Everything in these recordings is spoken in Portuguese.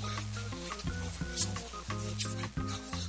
Puerto Rico es un mucho mental.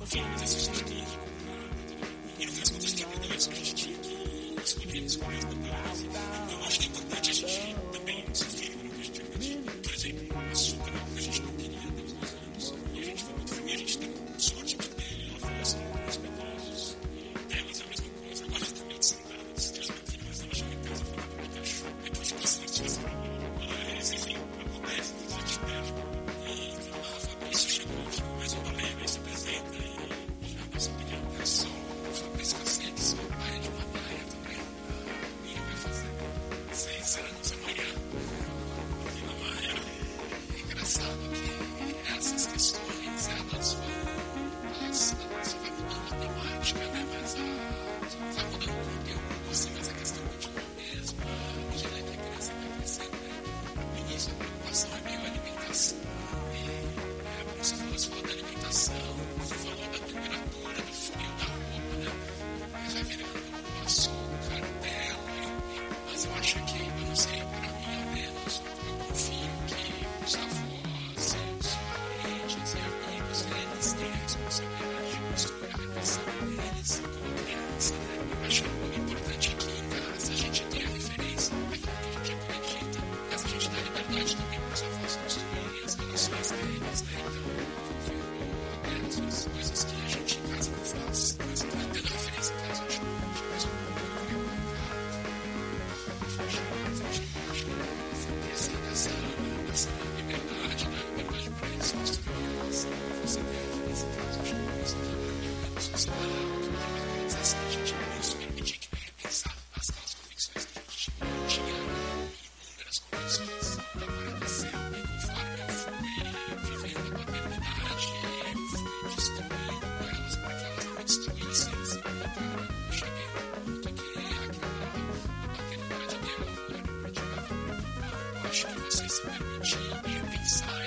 Mais. Que você se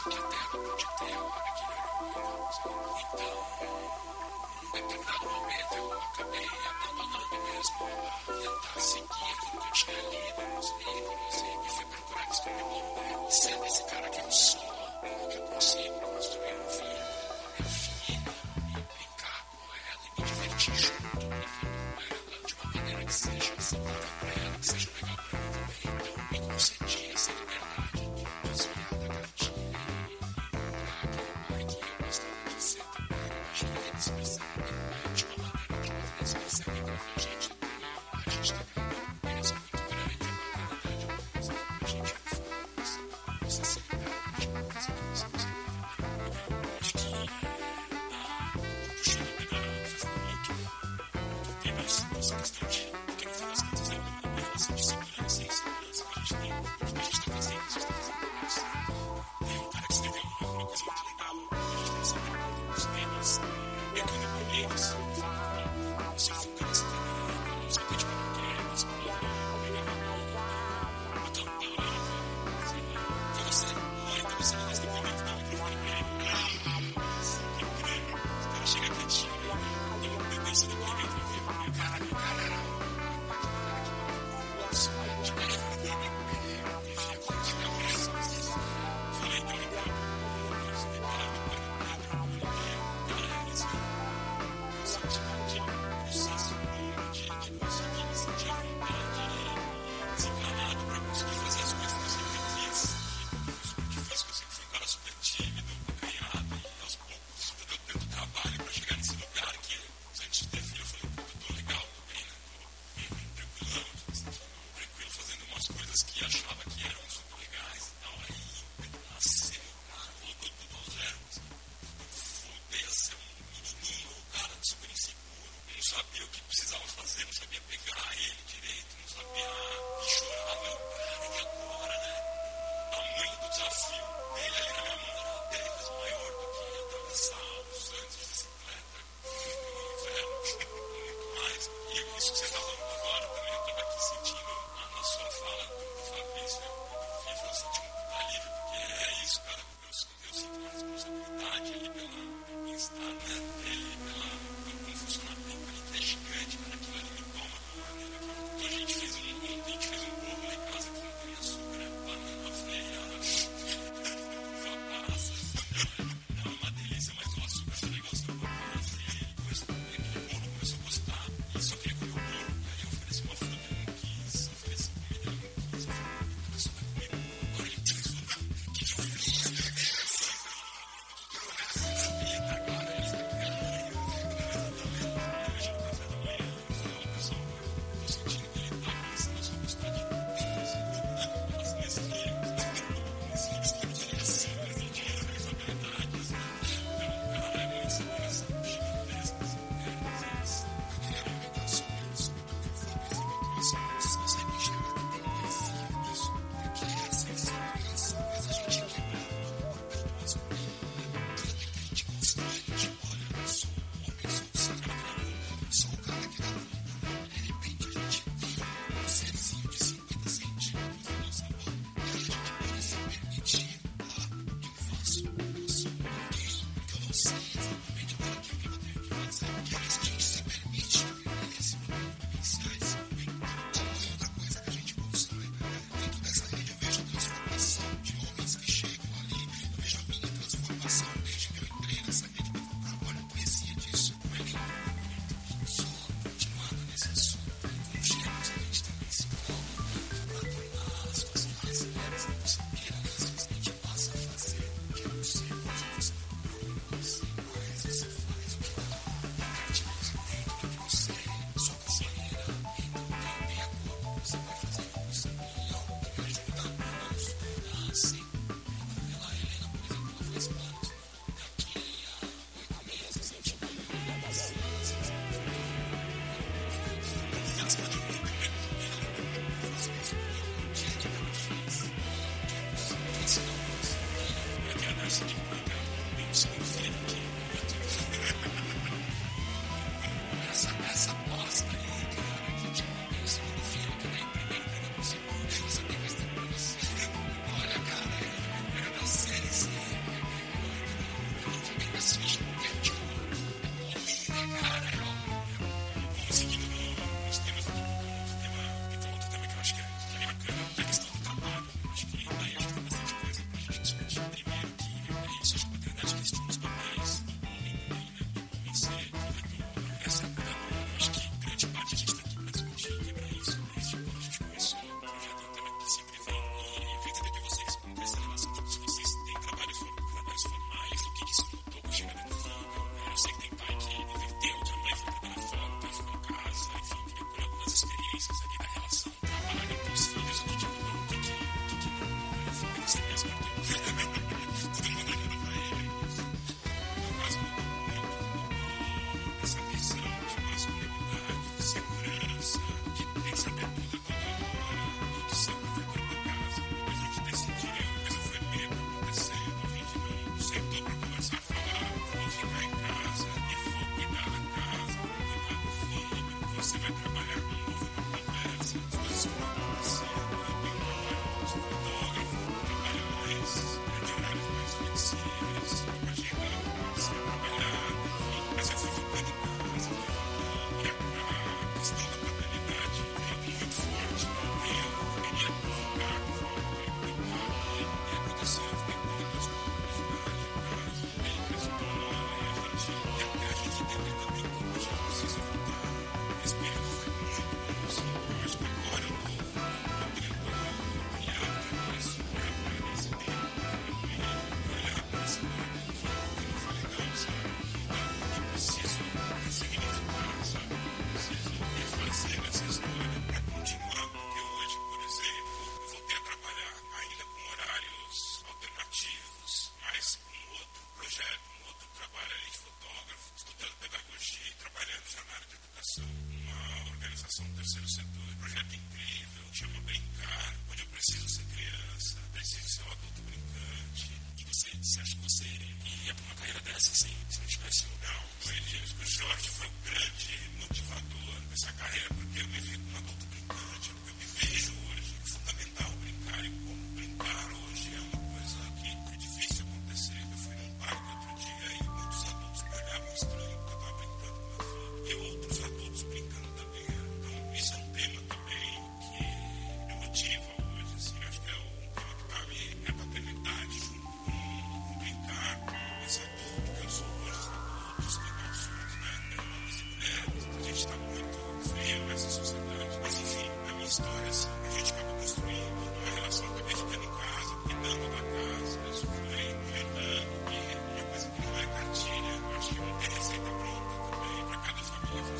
Tá que a terra pode ter uma pequena luz. Então, em determinado momento, eu acabei abandonando mesmo a tentar seguir aquilo que eu tinha lido nos livros e fui procurar descobrir meu E sendo esse cara que eu sou, que eu consigo.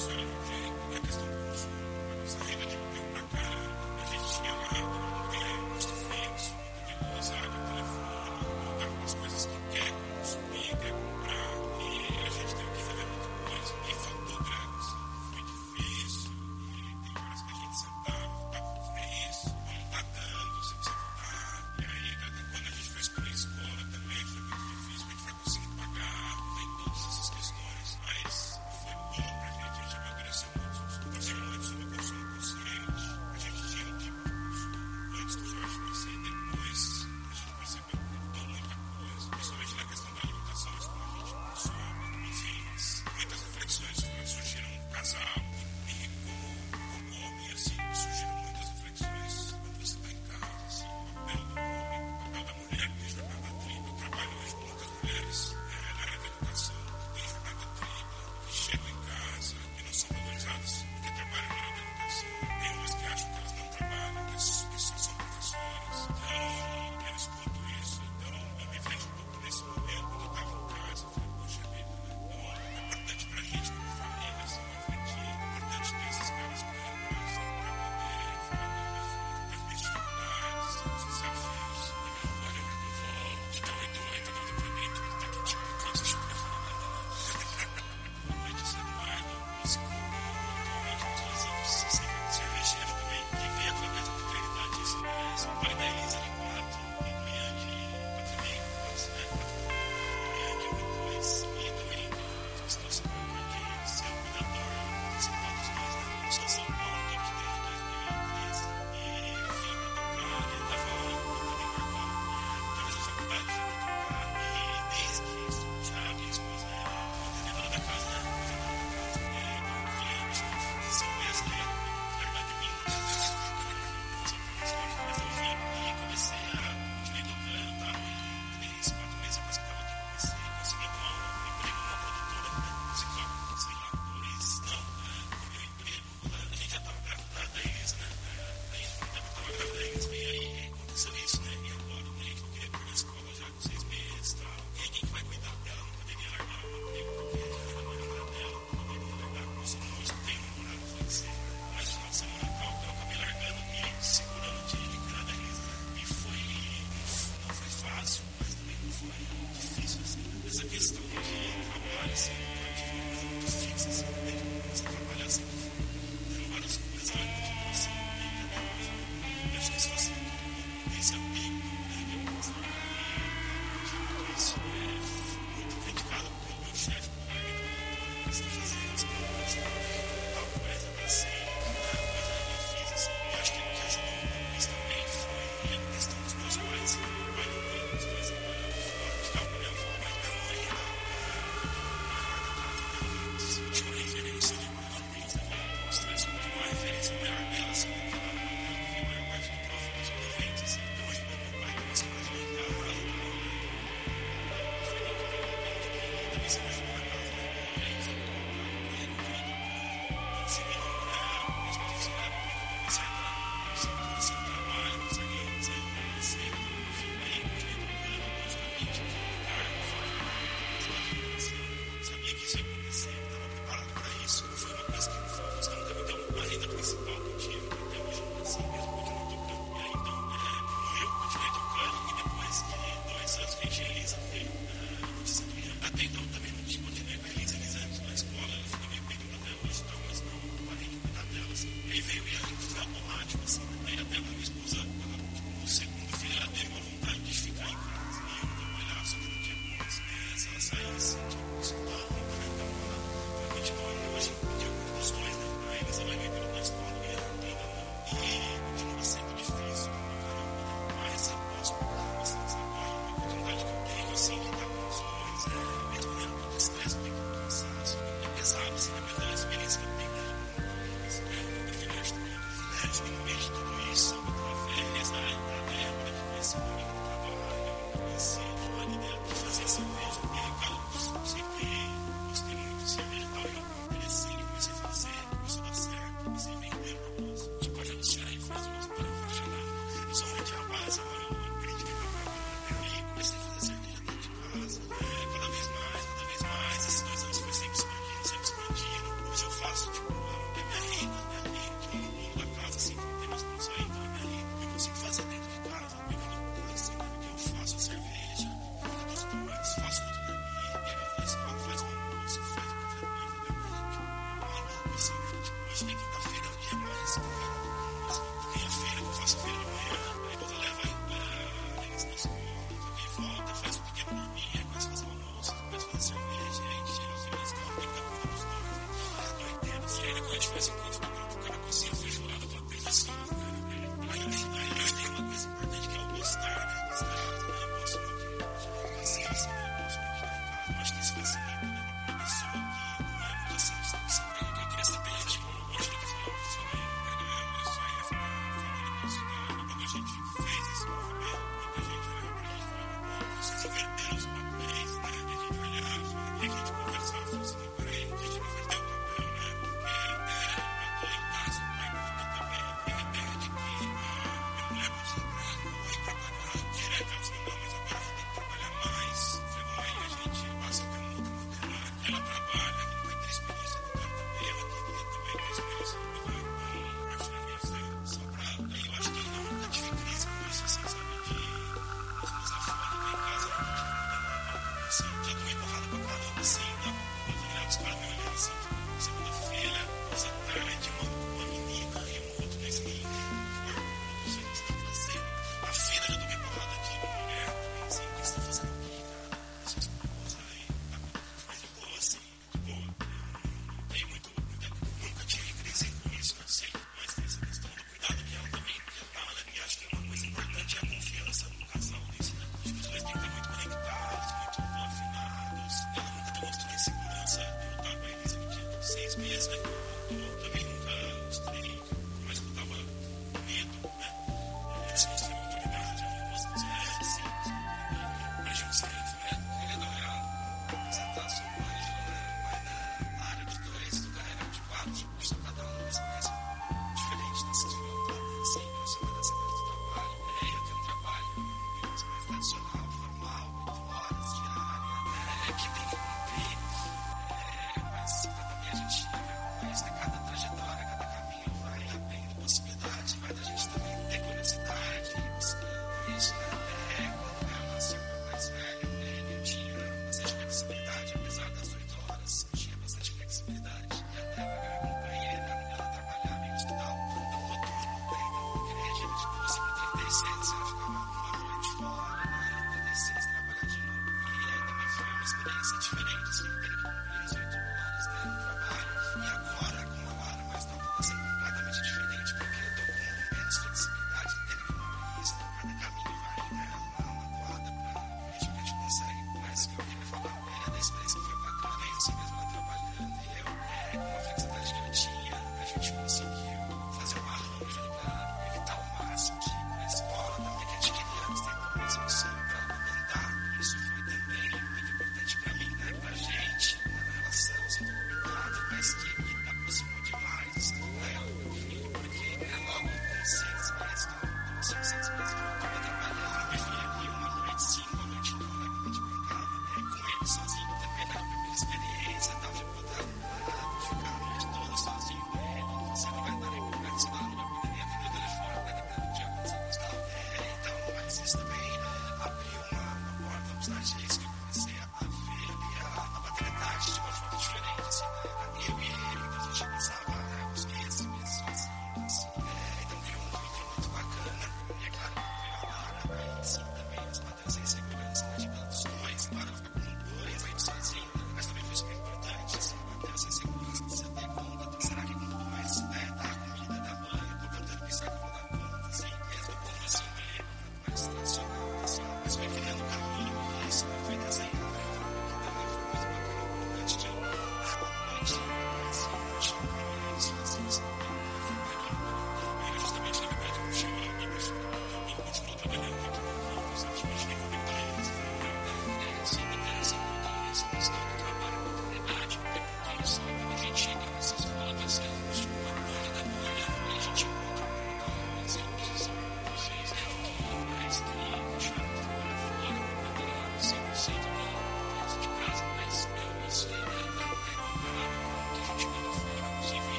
Mas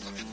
No meu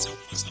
fazer algumas esclarecimentos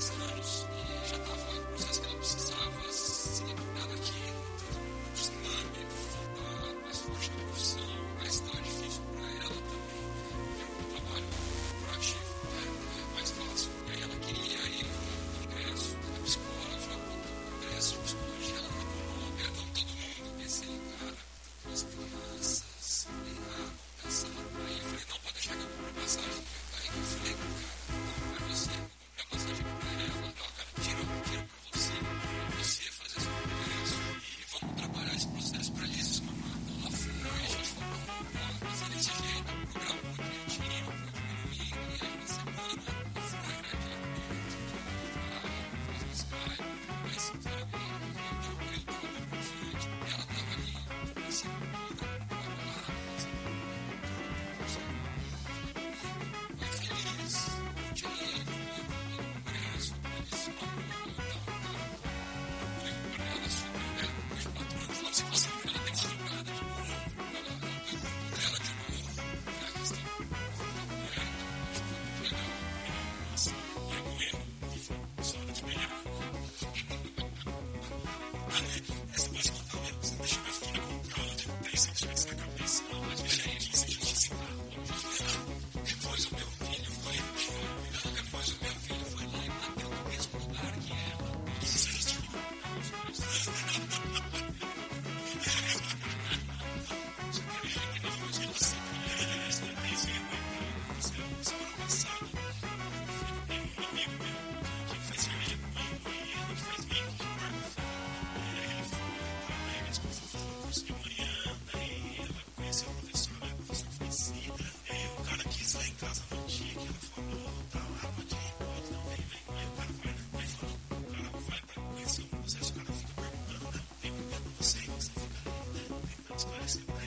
E já estavam em processo que ela precisava se libertar daquilo, desmame, a, forte da profissão. That's nice.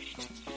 espiritismo.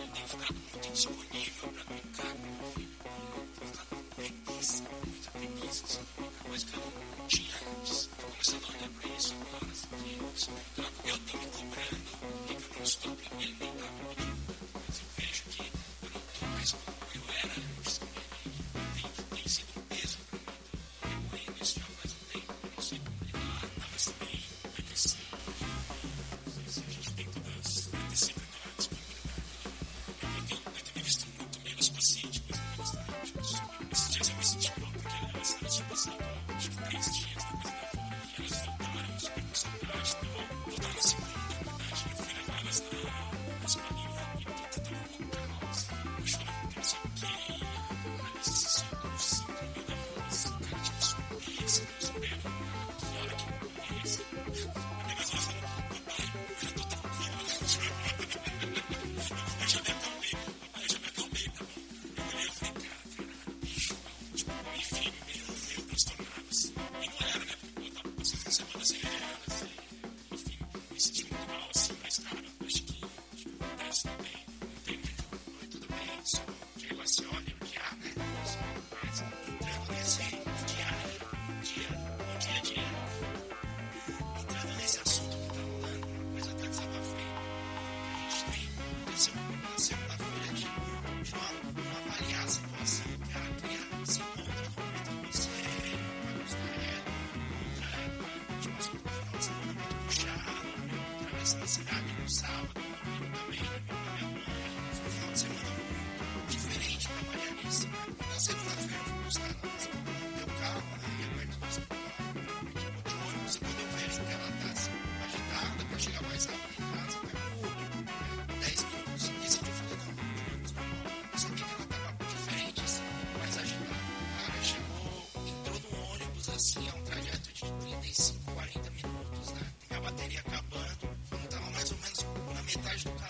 Menos na metade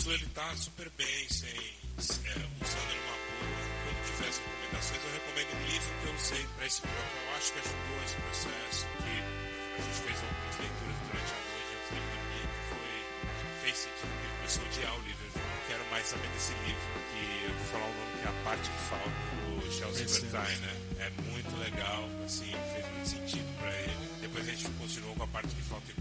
passou, ele tá super bem, sem, é, usando ele uma boa. Quando tiver as recomendações, eu recomendo um livro que eu usei para esse programa. Eu acho que ajudou esse processo, que a gente fez algumas leituras durante a noite antes de dormir, que foi, fez sentido, que começou a odiar o livro. Falou, não quero mais saber desse livro, que eu vou falar o nome que é A Parte que Falta, do Chelsea Bertain, né? É muito legal, assim, fez muito sentido para ele. Depois a gente continuou com a parte que falta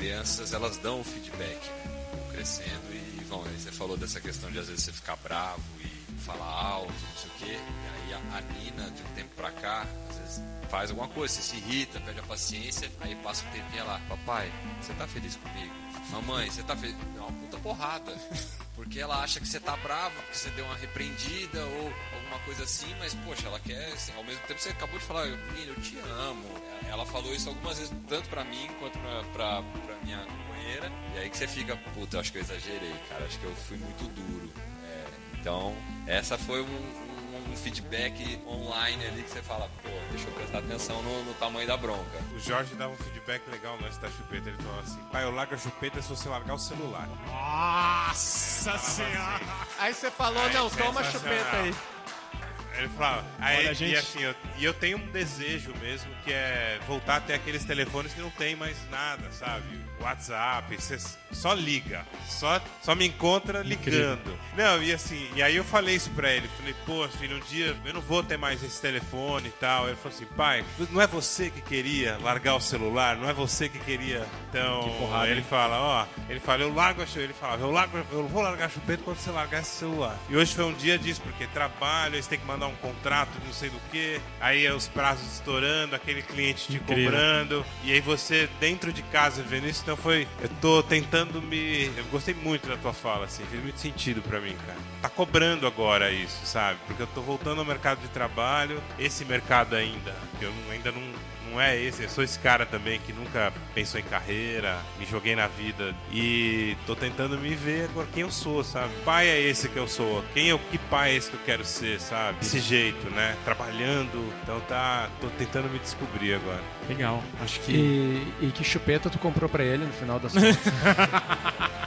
crianças elas dão o feedback, né? Vão crescendo e vão. aí Você falou dessa questão de às vezes você ficar bravo e falar alto, não sei o quê. E aí a, a Nina, de um tempo pra cá, às vezes faz alguma coisa, você se irrita, perde a paciência, aí passa um tempinho lá, papai, você tá feliz comigo? Mamãe, você tá feliz? É uma puta porrada. Porque ela acha que você tá bravo, que você deu uma repreendida ou alguma coisa assim, mas poxa, ela quer, assim, ao mesmo tempo você acabou de falar, menino, eu te amo. Ela falou isso algumas vezes, tanto pra mim quanto pra, pra, pra minha companheira. E aí que você fica, puta, eu acho que eu exagerei, cara, acho que eu fui muito duro. É, então, essa foi um, um- feedback online ali que você fala, pô, deixa eu prestar atenção no, no tamanho da bronca. O Jorge dava um feedback legal no lance da chupeta. Ele falou assim: pai, eu largo a chupeta se você largar o celular. Nossa senhora! Aí você falou, Ai, não, toma sensacional. chupeta aí. Ele falava, aí, Olha, gente. e assim, eu, e eu tenho um desejo mesmo que é voltar até aqueles telefones que não tem mais nada, sabe? WhatsApp, você só liga, só, só me encontra Incrível. ligando. Não, e assim, e aí eu falei isso pra ele, falei, pô, filho, um dia eu não vou ter mais esse telefone e tal. Ele falou assim, pai, não é você que queria largar o celular, não é você que queria. Então, Que porrada, ele hein? fala, ó, ele fala, eu largo a chupeta, ele falava, eu, largo, eu vou largar a chupeta quando você largar esse celular. E hoje foi um dia disso, porque trabalho, você tem que mandar um contrato de não sei do que, aí é os prazos estourando, aquele cliente te Incrível. cobrando, e aí você dentro de casa vendo isso, então foi, eu tô tentando me, eu gostei muito da tua fala, assim, fez muito sentido pra mim, cara. Tá cobrando agora isso, sabe? Porque eu tô voltando ao mercado de trabalho, esse mercado ainda, eu ainda não não é esse, eu sou esse cara também que nunca pensou em carreira, me joguei na vida e tô tentando me ver agora quem eu sou, sabe? Pai é esse que eu sou, quem eu, que pai é esse que eu quero ser, sabe? Desse jeito, né? Trabalhando, então tá, tô tentando me descobrir agora. Legal. Acho que. E, e que chupeta tu comprou pra ele no final das contas?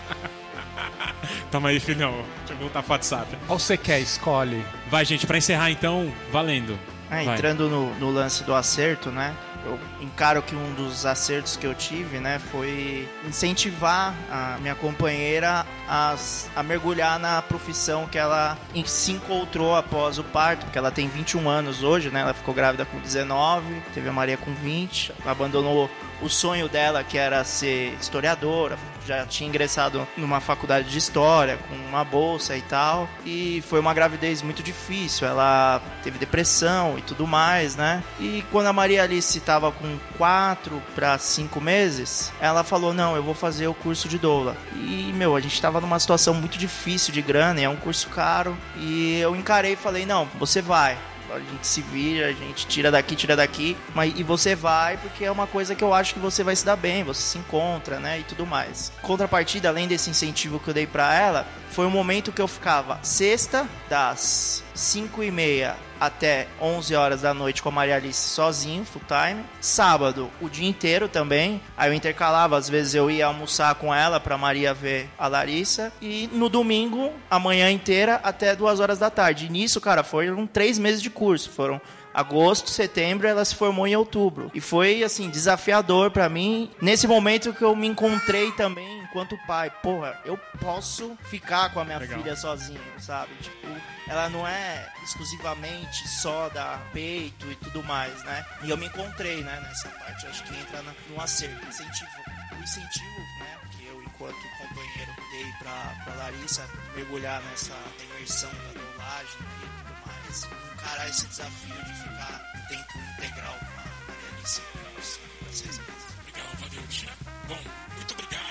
Toma aí, filhão. Deixa eu perguntar pro WhatsApp. Qual você quer? Escolhe. Vai, gente, pra encerrar então, valendo. É, entrando no, no lance do acerto, né? Eu encaro que um dos acertos que eu tive, né, foi incentivar a minha companheira a, a mergulhar na profissão que ela se encontrou após o parto, porque ela tem 21 anos hoje, né? Ela ficou grávida com 19, teve a Maria com 20, abandonou o sonho dela, que era ser historiadora, já tinha ingressado numa faculdade de história com uma bolsa e tal, e foi uma gravidez muito difícil. Ela teve depressão e tudo mais, né? E quando a Maria Alice estava com 4 para 5 meses, ela falou: "Não, eu vou fazer o curso de doula". E meu, a gente tava numa situação muito difícil de grana, é um curso caro, e eu encarei e falei: "Não, você vai" a gente se vira, a gente tira daqui, tira daqui, mas e você vai porque é uma coisa que eu acho que você vai se dar bem, você se encontra, né, e tudo mais. Contrapartida, além desse incentivo que eu dei pra ela, foi um momento que eu ficava sexta das 5 e meia até 11 horas da noite com a Maria Alice sozinho, full time. Sábado, o dia inteiro também. Aí eu intercalava, às vezes eu ia almoçar com ela pra Maria ver a Larissa. E no domingo, a manhã inteira até 2 horas da tarde. E nisso, cara, foram três meses de curso. Foram agosto, setembro, ela se formou em outubro. E foi, assim, desafiador pra mim. Nesse momento que eu me encontrei também enquanto pai. Porra, eu posso ficar com a minha Legal. filha sozinho, sabe? Tipo, ela não é exclusivamente só da peito e tudo mais, né? E eu me encontrei, né, nessa parte. Acho que entra no acerto. Incentivo. O incentivo, né, que eu, enquanto companheiro, dei pra, pra Larissa mergulhar nessa imersão da doulagem e tudo mais. Encarar esse desafio de ficar tempo integral com a Alice por cinco pra seis meses. Legal, valeu, Tiago. Bom, muito obrigado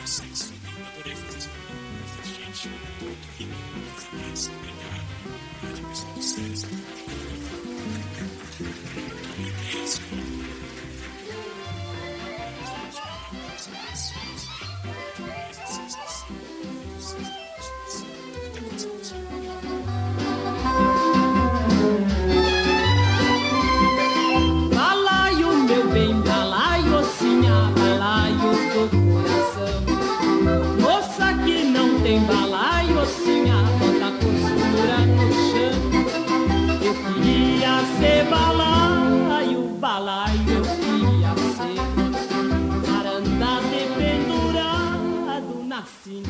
vocês. Eu adorei fazer esse programa. Bastante gente. Muito rico. Mais. Obrigado. Rádio Pessoal do César. Balaio, meu bem, balaio, sim, ah, balaio, do coração tem bala e ossinha, bota costura no chão. Eu queria ser balaio, balaio, eu queria ser. Aranda de pendurado na cinta.